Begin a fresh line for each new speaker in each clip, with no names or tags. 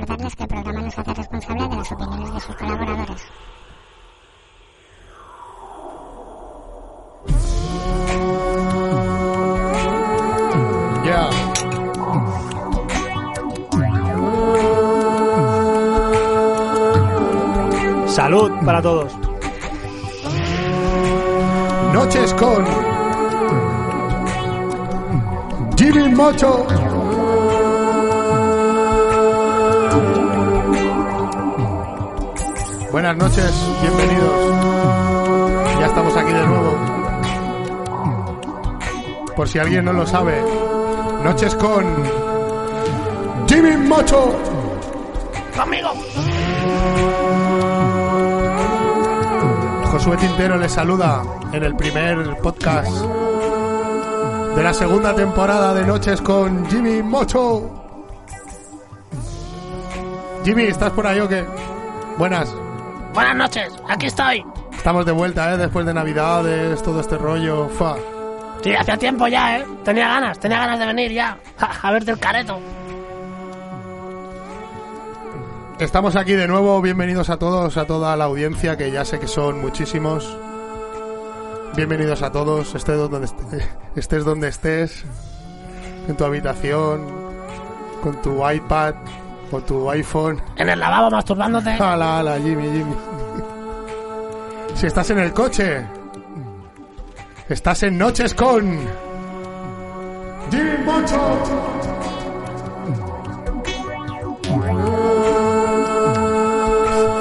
recordarles que el programa no se hace responsable de las opiniones de sus colaboradores.
Ya.
Salud para todos.
Noches con Jimmy Mocho. Buenas noches, bienvenidos. Ya estamos aquí de nuevo. Por si alguien no lo sabe, Noches con Jimmy Mocho.
Conmigo.
Josué Tintero les saluda en el primer podcast de la segunda temporada de Noches con Jimmy Mocho. Jimmy, ¿estás por ahí o qué? Buenas.
Buenas noches, aquí estoy.
Estamos de vuelta, ¿eh? Después de Navidades, todo este rollo. Fa.
Sí, hacía tiempo ya, ¿eh? Tenía ganas, tenía ganas de venir ya. A verte el careto.
Estamos aquí de nuevo, bienvenidos a todos, a toda la audiencia, que ya sé que son muchísimos. Bienvenidos a todos, estés donde estés, estés donde estés, en tu habitación, con tu iPad, con tu iPhone.
En el lavabo masturbándote.
Ala, ala, Jimmy, Jimmy. Si estás en el coche, estás en Noches con Jimmy.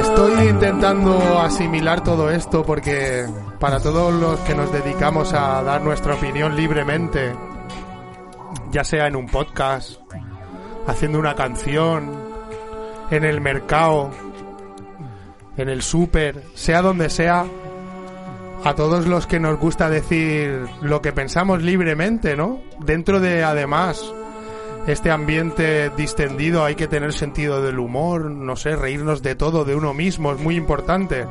Estoy intentando asimilar todo esto porque para todos los que nos dedicamos a dar nuestra opinión libremente, ya sea en un podcast, haciendo una canción, en el mercado, en el súper, sea donde sea, a todos los que nos gusta decir lo que pensamos libremente, ¿no? Dentro de, además, este ambiente distendido hay que tener sentido del humor, no sé, reírnos de todo, de uno mismo, es muy importante.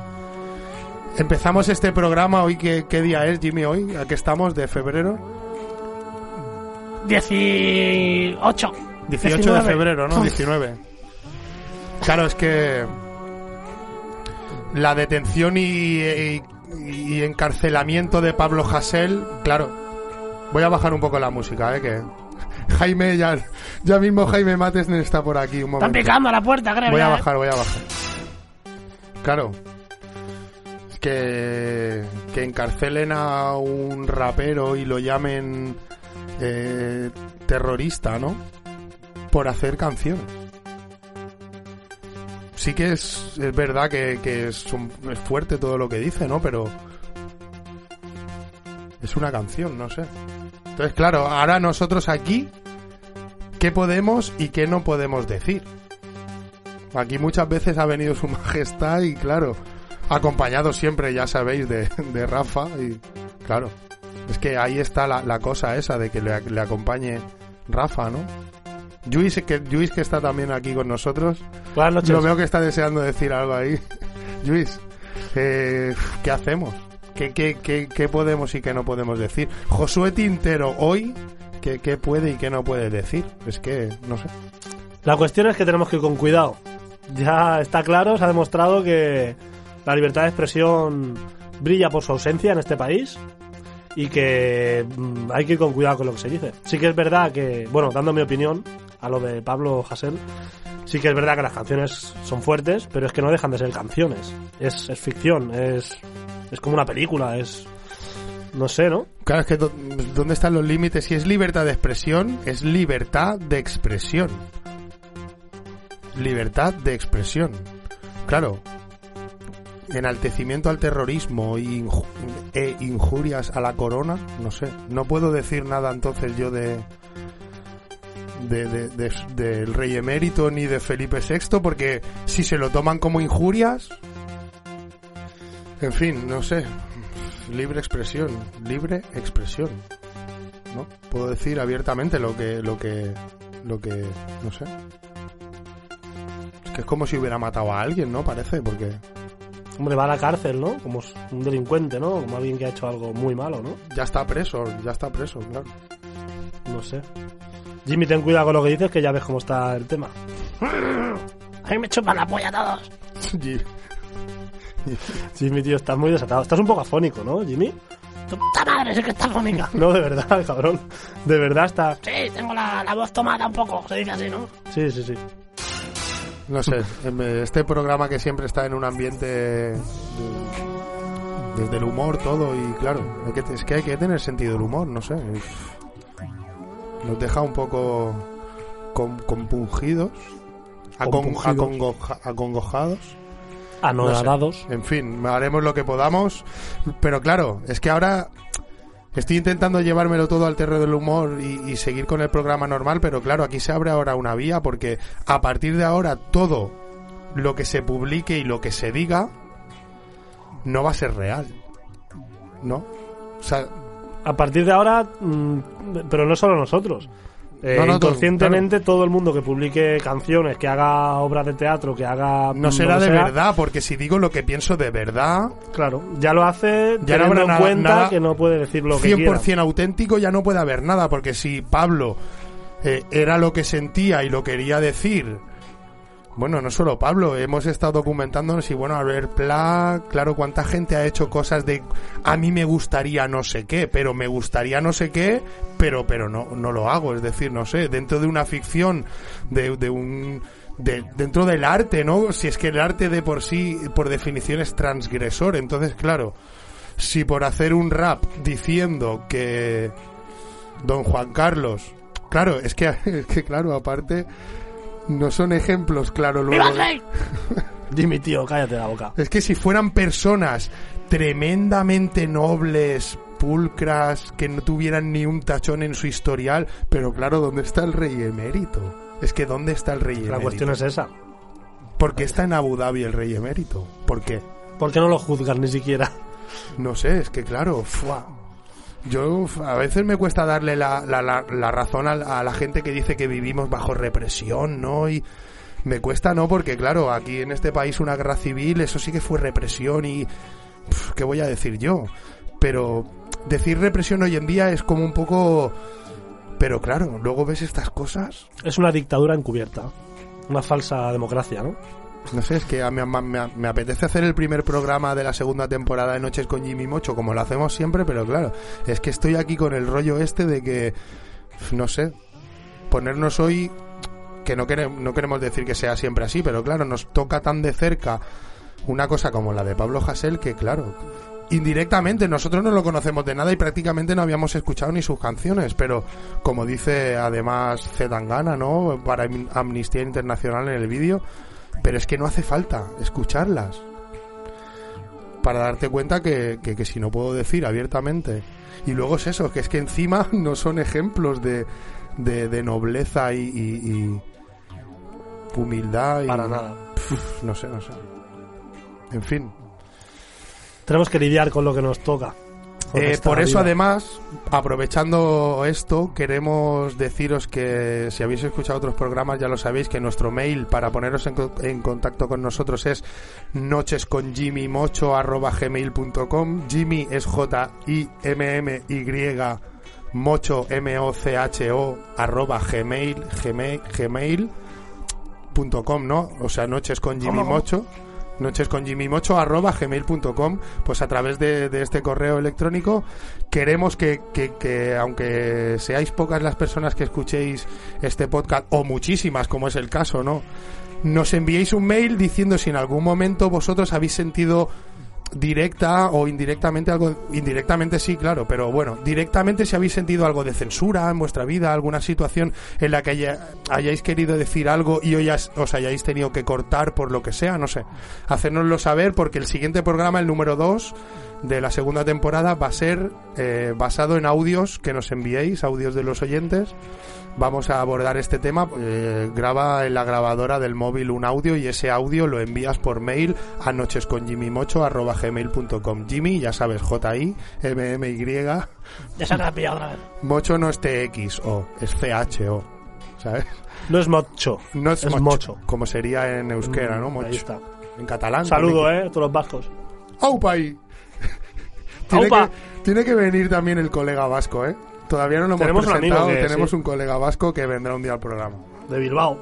Empezamos este programa hoy, ¿qué, qué día es, Jimmy, hoy? ¿A qué estamos? ¿De febrero?
18.
18 de
19.
febrero, ¿no? 19. Claro, es que la detención y, y- y encarcelamiento de Pablo Hasél, claro. Voy a bajar un poco la música, ¿eh? Que Jaime, ya, ya mismo Jaime Matesner está por aquí, un
Están
momento.
picando a la puerta, creo.
Voy a
¿eh?
bajar, voy a bajar. Claro. Es que, que encarcelen a un rapero y lo llamen eh, terrorista, ¿no? Por hacer canciones. Sí que es, es verdad que, que es, fuerte todo lo que dice, ¿no? Pero es una canción, no sé. Entonces, claro, ahora nosotros aquí, ¿qué podemos y qué no podemos decir? Aquí muchas veces ha venido su majestad y claro, acompañado siempre, ya sabéis, de, de Rafa y claro, es que ahí está la, la cosa esa de que le, le acompañe Rafa, ¿no? Luis que, Luis que está también aquí con nosotros,
Buenas noches.
lo veo que está deseando decir algo ahí. Luis, eh, ¿qué hacemos? ¿Qué, qué, qué, qué podemos y qué no podemos decir? Josué Tintero, hoy, ¿qué, ¿qué puede y qué no puede decir? Es que, no sé.
La cuestión es que tenemos que ir con cuidado. Ya está claro, se ha demostrado que la libertad de expresión brilla por su ausencia en este país y que mm, hay que ir con cuidado con lo que se dice. Sí que es verdad que, bueno, dando mi opinión a lo de Pablo Hasél, sí que es verdad que las canciones son fuertes, pero es que no dejan de ser canciones. Es, es ficción, es, es como una película, es... No sé, ¿no?
Claro, es que ¿dónde están los límites? Si es libertad de expresión, es libertad de expresión. Libertad de expresión. Claro. Enaltecimiento al terrorismo e injurias a la corona, no sé. No puedo decir nada entonces yo de, de, de- de- del rey emérito ni de Felipe VI porque si se lo toman como injurias, en fin, no sé. Libre expresión, libre expresión. ¿No? Puedo decir abiertamente lo que, lo que, lo que, no sé. Es que es como si hubiera matado a alguien, ¿no? Parece, porque
Hombre, va a la cárcel, ¿no? Como un delincuente, ¿no? Como alguien que ha hecho algo muy malo, ¿no?
ya está preso, ya está preso, claro.
No sé. Jimmy, ten cuidado con lo que dices, que ya ves cómo está el tema.
A mí me chupan la polla todos.
Jim-
Jimmy, tío, estás muy desatado. Estás un poco afónico, ¿no, Jimmy?
Tu puta madre, sí que está fónica.
No, de verdad, cabrón. De verdad está...
Sí, tengo la, la voz tomada un poco, se dice así, ¿no?
Sí, sí, sí.
No sé, este programa que siempre está en un ambiente de- desde el humor todo y claro, es que hay que tener sentido del humor, no sé. Nos deja un poco con- compungidos, acon-
Compungidos.
acongoja- acongojados.
Anodados.
En fin, haremos lo que podamos. Pero claro, es que ahora estoy intentando llevármelo todo al terreno del humor y, y seguir con el programa normal, pero claro, aquí se abre ahora una vía porque a partir de ahora todo lo que se publique y lo que se diga no va a ser real. ¿No? O sea,
A partir de ahora, mm, pero no solo nosotros. Eh,
No, no, todo-
inconscientemente todo el mundo que publique canciones, que haga obras de teatro, que haga...
no
mm,
será
que
de
sea,
verdad, porque si digo lo que pienso de verdad,
Claro, ya lo hace
Ya no
teniendo
habrá
en cuenta
nada
que no puede decir lo que
100%
quiera.
auténtico ya no puede haber nada, porque si Pablo eh, era lo que sentía y lo quería decir, bueno, no solo Pablo, hemos estado documentándonos y bueno, a ver, Pla, claro, cuánta gente ha hecho cosas de a mí me gustaría no sé qué, pero me gustaría no sé qué, pero pero no no lo hago, es decir, no sé, dentro de una ficción de, de un de, dentro del arte, ¿no? Si es que el arte de por sí, por definición, es transgresor. Entonces, claro, si por hacer un rap diciendo que Don Juan Carlos, claro, es que, es que claro, aparte, no son ejemplos, claro, luego.
Jimmy, tío, cállate la boca.
Es que si fueran personas tremendamente nobles, pulcras, que no tuvieran ni un tachón en su historial, pero claro, ¿dónde está el rey emérito? Es que ¿dónde está el rey emérito?
La cuestión es esa.
¿Por qué está en Abu Dhabi el rey emérito? ¿Por qué?
¿Por qué no lo juzgas ni siquiera?
No sé, es que claro, ¡fua! Yo a veces me cuesta darle la, la, la, razón a, a la gente que dice que vivimos bajo represión, ¿no? Y me cuesta, ¿no? Porque claro, aquí en este país una guerra civil, eso sí que fue represión y... pf, ¿Qué voy a decir yo? Pero decir represión hoy en día es como un poco... Pero claro, luego ves estas cosas
Es una dictadura encubierta. Una falsa democracia, ¿no?
No sé, es que me, me- me apetece hacer el primer programa de la segunda temporada de Noches con Jimmy Mocho, como lo hacemos siempre, pero claro, es que estoy aquí con el rollo este de que, no sé, ponernos hoy, que no queremos, no queremos decir que sea siempre así, pero claro, nos toca tan de cerca una cosa como la de Pablo Hasél que, claro, indirectamente nosotros no lo conocemos de nada y prácticamente no habíamos escuchado ni sus canciones, pero como dice además Zetangana, ¿no? Para Amnistía Internacional en el vídeo, pero es que no hace falta escucharlas para darte cuenta que, que, que si no puedo decir abiertamente. Y luego es eso, que es que encima no son ejemplos de, de, de nobleza y, y- y humildad. Y,
Para nada.
Pf, no sé, no sé. En fin.
Tenemos que lidiar con lo que nos toca.
Eh, por eso, además, aprovechando esto, queremos deciros que si habéis escuchado otros programas, ya lo sabéis, que nuestro mail para poneros en, co- en contacto con nosotros es nochesconjimmymocho.gmail.com Jimmy es J-I-M-M-Y mocho M-O-C-H-O arroba gmail, gmail, gmail punto com, ¿no? O sea, noches con Jimmy
¿Cómo?
Mocho noches con Jimmy Mocho arroba gmail.com pues a través de, de este correo electrónico queremos que, que, que aunque seáis pocas las personas que escuchéis este podcast o muchísimas como es el caso no nos enviéis un mail diciendo si en algún momento vosotros habéis sentido directa o indirectamente algo indirectamente sí claro pero bueno directamente si habéis sentido algo de censura en vuestra vida alguna situación en la que haya- hayáis querido decir algo y hoy as- os hayáis tenido que cortar por lo que sea no sé. Hacérnoslo saber porque el siguiente programa el número 2 de la segunda temporada va a ser eh, basado en audios que nos enviéis audios de los oyentes vamos a abordar este tema. eh, graba en la grabadora del móvil un audio y ese audio lo envías por mail a nochesconjimmymocho.gmail.com Jimmy, ya sabes, J-I-M-M-Y.
Ya se ha pillado otra vez.
Mocho no es TX-O, es C-H-O. ¿Sabes?
No es mocho.
No es,
Es
mocho,
mocho.
Como sería en euskera, ¿no?
Mm,
Mocho.
Ahí está.
En catalán.
Saludo, eh, todos los vascos.
¡Aupa ahí! Tiene, que, tiene que venir también el colega vasco, ¿eh? Todavía no lo hemos
Tenemos un amigo
presentado.
que-
Tenemos
sí.
un colega vasco que vendrá un día al programa.
De Bilbao.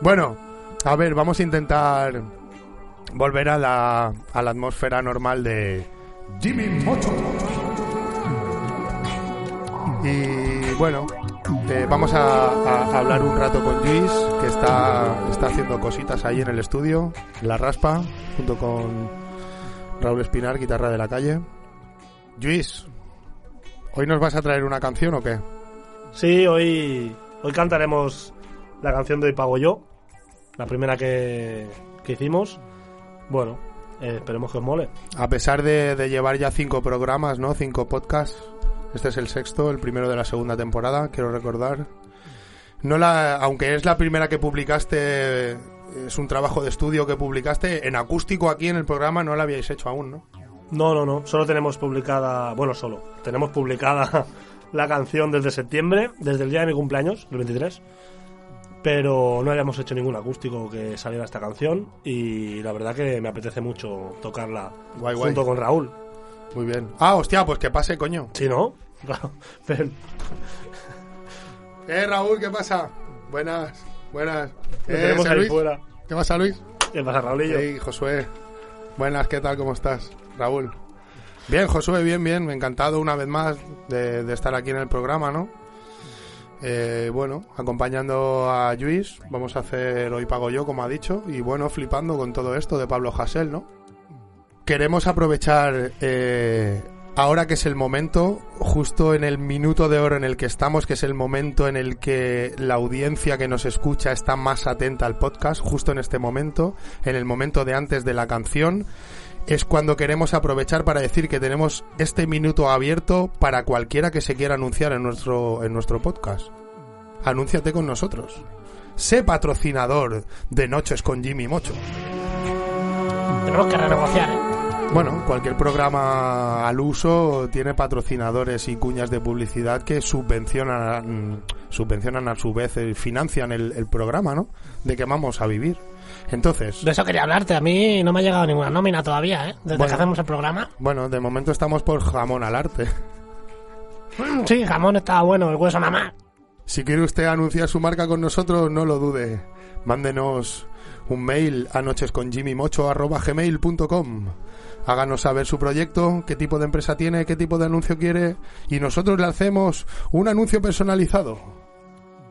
Bueno, a ver, vamos a intentar volver a la, a la atmósfera normal de Jimmy Mocho. Y bueno, eh, vamos a, a hablar un rato con Luis, que está, está haciendo cositas ahí en el estudio, en la raspa, junto con Raúl Espinar, guitarra de la calle. Luis, ¿hoy nos vas a traer una canción o qué?
Sí, hoy, hoy cantaremos la canción de Hoy Pago Yo, la primera que, que hicimos. Bueno, eh, esperemos que os mole.
A pesar de, de llevar ya cinco programas, ¿no? Cinco podcasts. Este es el sexto, el primero de la segunda temporada, quiero recordar. No la, aunque es la primera que publicaste, es un trabajo de estudio que publicaste en acústico aquí en el programa, no la habíais hecho aún, ¿no?
No, no, no, solo tenemos publicada, bueno, solo, tenemos publicada la canción desde septiembre, desde el día de mi cumpleaños, el 23. Pero no habíamos hecho ningún acústico que saliera esta canción y la verdad que me apetece mucho tocarla
Guay, guay.
junto con Raúl.
Muy bien. Ah, hostia, pues que pase, coño.
¿Sí, no?
Eh, Raúl, ¿qué pasa? Buenas, buenas. Eh,
tenemos.
¿Qué pasa, Luis?
¿Qué pasa, Raulillo?
Hey, Josué. Buenas, ¿qué tal? ¿Cómo estás? Raúl. Bien, Josué, bien, bien. Encantado una vez más de, estar aquí en el programa, ¿no? Eh, bueno, acompañando a Luis, vamos a hacer Hoy Pago Yo, como ha dicho, y bueno, flipando con todo esto de Pablo Hasél, ¿no? Queremos aprovechar, eh, ahora que es el momento, justo en el minuto de oro en el que estamos, que es el momento en el que la audiencia que nos escucha está más atenta al podcast, justo en este momento, en el momento de antes de la canción, es cuando queremos aprovechar para decir que tenemos este minuto abierto para cualquiera que se quiera anunciar en nuestro, en nuestro podcast. Anúnciate con nosotros. Sé patrocinador de Noches con Jimmy Mocho.
Tenemos que renegociar, ¿eh?
Bueno, cualquier programa al uso tiene patrocinadores y cuñas de publicidad que subvencionan, subvencionan a su vez, eh, financian el, el programa, ¿no? De que vamos a vivir. Entonces,
De eso quería hablarte. A mí no me ha llegado ninguna nómina todavía, ¿eh? Desde
Bueno.
que hacemos el programa.
bueno, de momento estamos por jamón al arte.
Mm, Sí, jamón estaba bueno, el hueso nada más.
Si quiere usted anunciar su marca con nosotros, no lo dude. Mándenos un mail a nochesconjimmymocho.gmail.com Háganos saber su proyecto, qué tipo de empresa tiene, qué tipo de anuncio quiere y nosotros le hacemos un anuncio personalizado.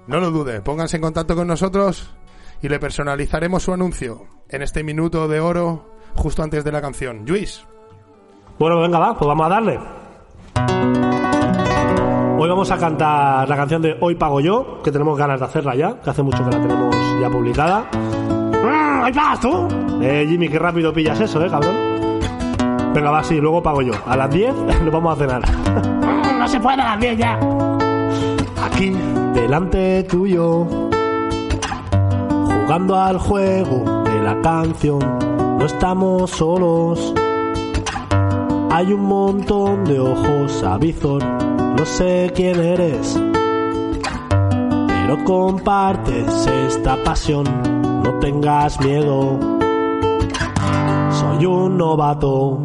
No lo dude, pónganse en contacto con nosotros y le personalizaremos su anuncio en este minuto de oro justo antes de la canción. Luis,
Bueno, venga, va, pues vamos a darle. Hoy vamos a cantar la canción de Hoy Pago Yo, que tenemos ganas de hacerla ya, que hace mucho que la tenemos ya publicada.
Mm, ¡Ahí vas tú!
Eh, Jimmy, qué rápido pillas eso, eh, cabrón. Venga, va, sí, luego pago yo. A las 10 nos vamos a cenar.
Mm, No se puede a las 10 ya.
Aquí, delante tuyo, jugando al juego de la canción, no estamos solos. Hay un montón de ojos a visor, no sé quién eres, pero compartes esta pasión, no tengas miedo. Soy un novato,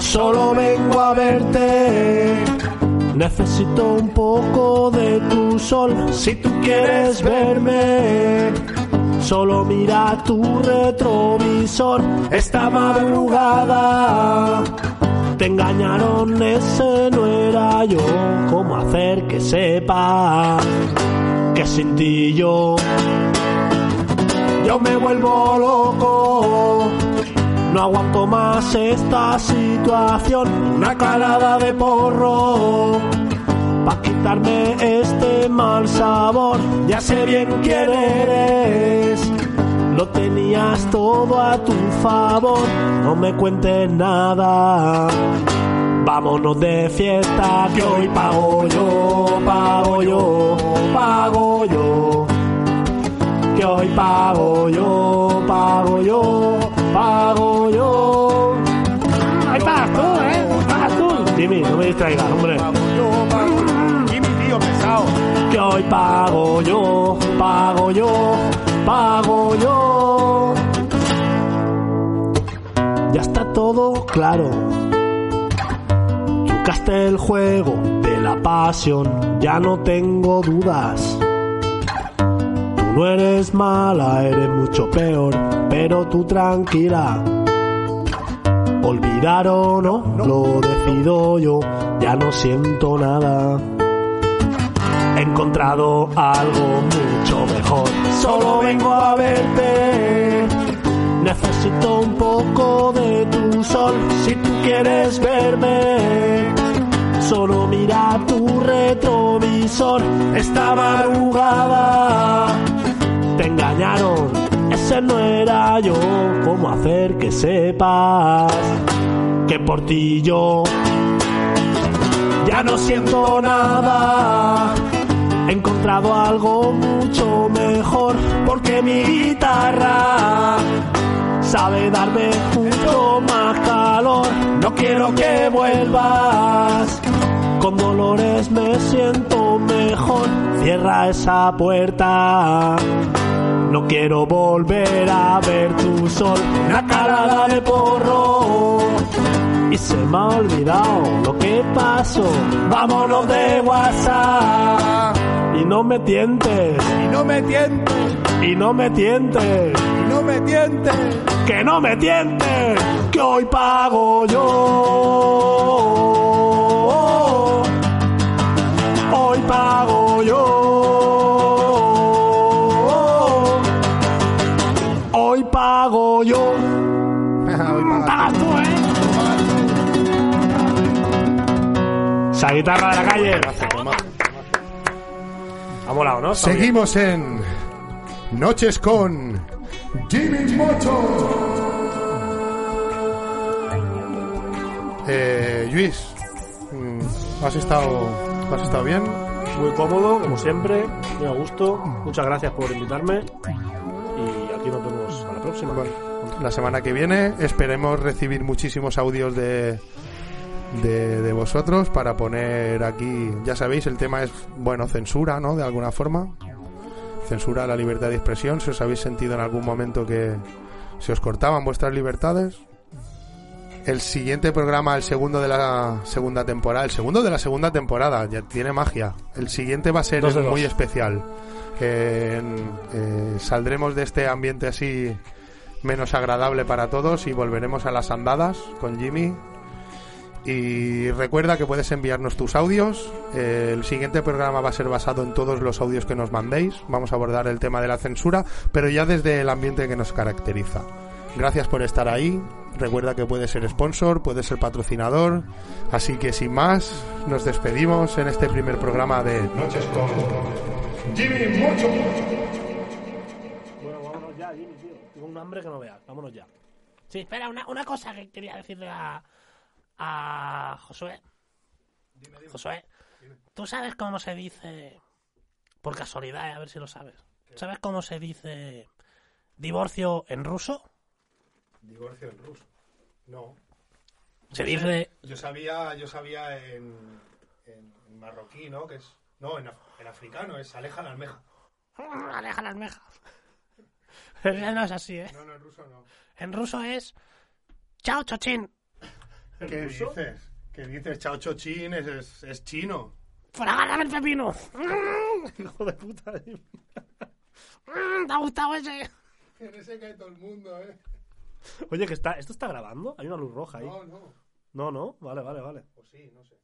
solo vengo a verte. Necesito un poco de tu sol si tú quieres verme. Solo mira tu retrovisor esta madrugada. Te engañaron, ese no era yo. ¿Cómo hacer que sepa que sin ti yo, yo me vuelvo loco? No aguanto más esta situación, una calada de porro. Pa' quitarme este mal sabor, ya sé bien quién eres. Lo tenías todo a tu favor, no me cuentes nada. Vámonos de fiesta, que hoy pago yo, pago yo, pago yo que hoy pago yo, pago yo, pago yo.
Ahí vas tú, ¿eh? Vas tú.
Jimmy, no me distraigas, hombre.
Jimmy, tío, pesado.
Que hoy pago yo, pago yo, pago yo. Ya está todo claro. Trucaste el juego de la pasión, ya no tengo dudas. No eres mala, eres mucho peor, pero tú tranquila. Olvidar o no, lo decido yo, ya no siento nada. He encontrado algo mucho mejor, solo vengo a verte. Necesito un poco de tu sol si tú quieres verme. Solo mira tu retrovisor esta madrugada. Ese no era yo. ¿Cómo hacer que sepas que por ti yo ya no siento nada? He encontrado algo mucho mejor porque mi guitarra sabe darme mucho más calor. No quiero que vuelvas. Con dolores me siento mejor. Cierra esa puerta. No quiero volver a ver tu sol. Una carada de porro. Y se me ha olvidado lo que pasó. Vámonos de WhatsApp. Y no me tientes.
Y no me tientes,
Y no me tientes.
y no me tientes.
Que no me tientes. Que hoy pago yo. Esa guitarra de la calle. Ha molado, ¿no? Está bien.
Seguimos en Noches con Jimmy Mocho. Eh, Luis, mm, ¿has estado, ¿has estado bien?
Muy cómodo, como siempre. Muy a gusto. Muchas gracias por invitarme. Y aquí nos vemos a la próxima.
La semana que viene esperemos recibir muchísimos audios de, de, de vosotros para poner aquí, ya sabéis, el tema es, bueno, censura, ¿no? De alguna forma. Censura a la libertad de expresión. Si os habéis sentido en algún momento que se os cortaban vuestras libertades. El siguiente programa, el segundo de la segunda temporada, el segundo de la segunda temporada, ya tiene magia. El siguiente va a ser muy especial. Que, eh, saldremos de este ambiente así menos agradable para todos y volveremos a las andadas con Jimmy. Y recuerda que puedes enviarnos tus audios. El siguiente programa va a ser basado en todos los audios que nos mandéis. Vamos a abordar el tema de la censura, pero ya desde el ambiente que nos caracteriza. Gracias por estar ahí. Recuerda que puedes ser sponsor, puedes ser patrocinador. Así que sin más, nos despedimos en este primer programa de Noches con Jimmy Mucho.
Bueno, vámonos ya, Jimmy, tío. Tengo un hambre que no veas. Vámonos ya.
Sí, espera, una, una cosa que quería decirle a, a Josué. Josué, ¿tú sabes cómo se dice, por casualidad, eh, a ver si lo sabes, ¿sabes cómo se dice divorcio en ruso?
Divorcio en ruso. No.
Se dice,
Yo sabía, yo sabía en, en, marroquí, ¿no? Que es. No, en, en africano es aleja la almeja.
aleja la almeja. No es así, ¿eh?
No, no, en ruso no.
En ruso es, chao, chochín,
¿Qué dices? ¿Qué dices? Chao Chochín es, es, es chino.
fragálame el pepino.
Hijo de puta, Jimmy.
¿Te ha gustado ese?
En ese cae todo el mundo, ¿eh?
Oye, que está, ¿esto está grabando? Hay una luz roja ahí.
no.
No, no. Vale, vale, vale.
Pues sí, no sé.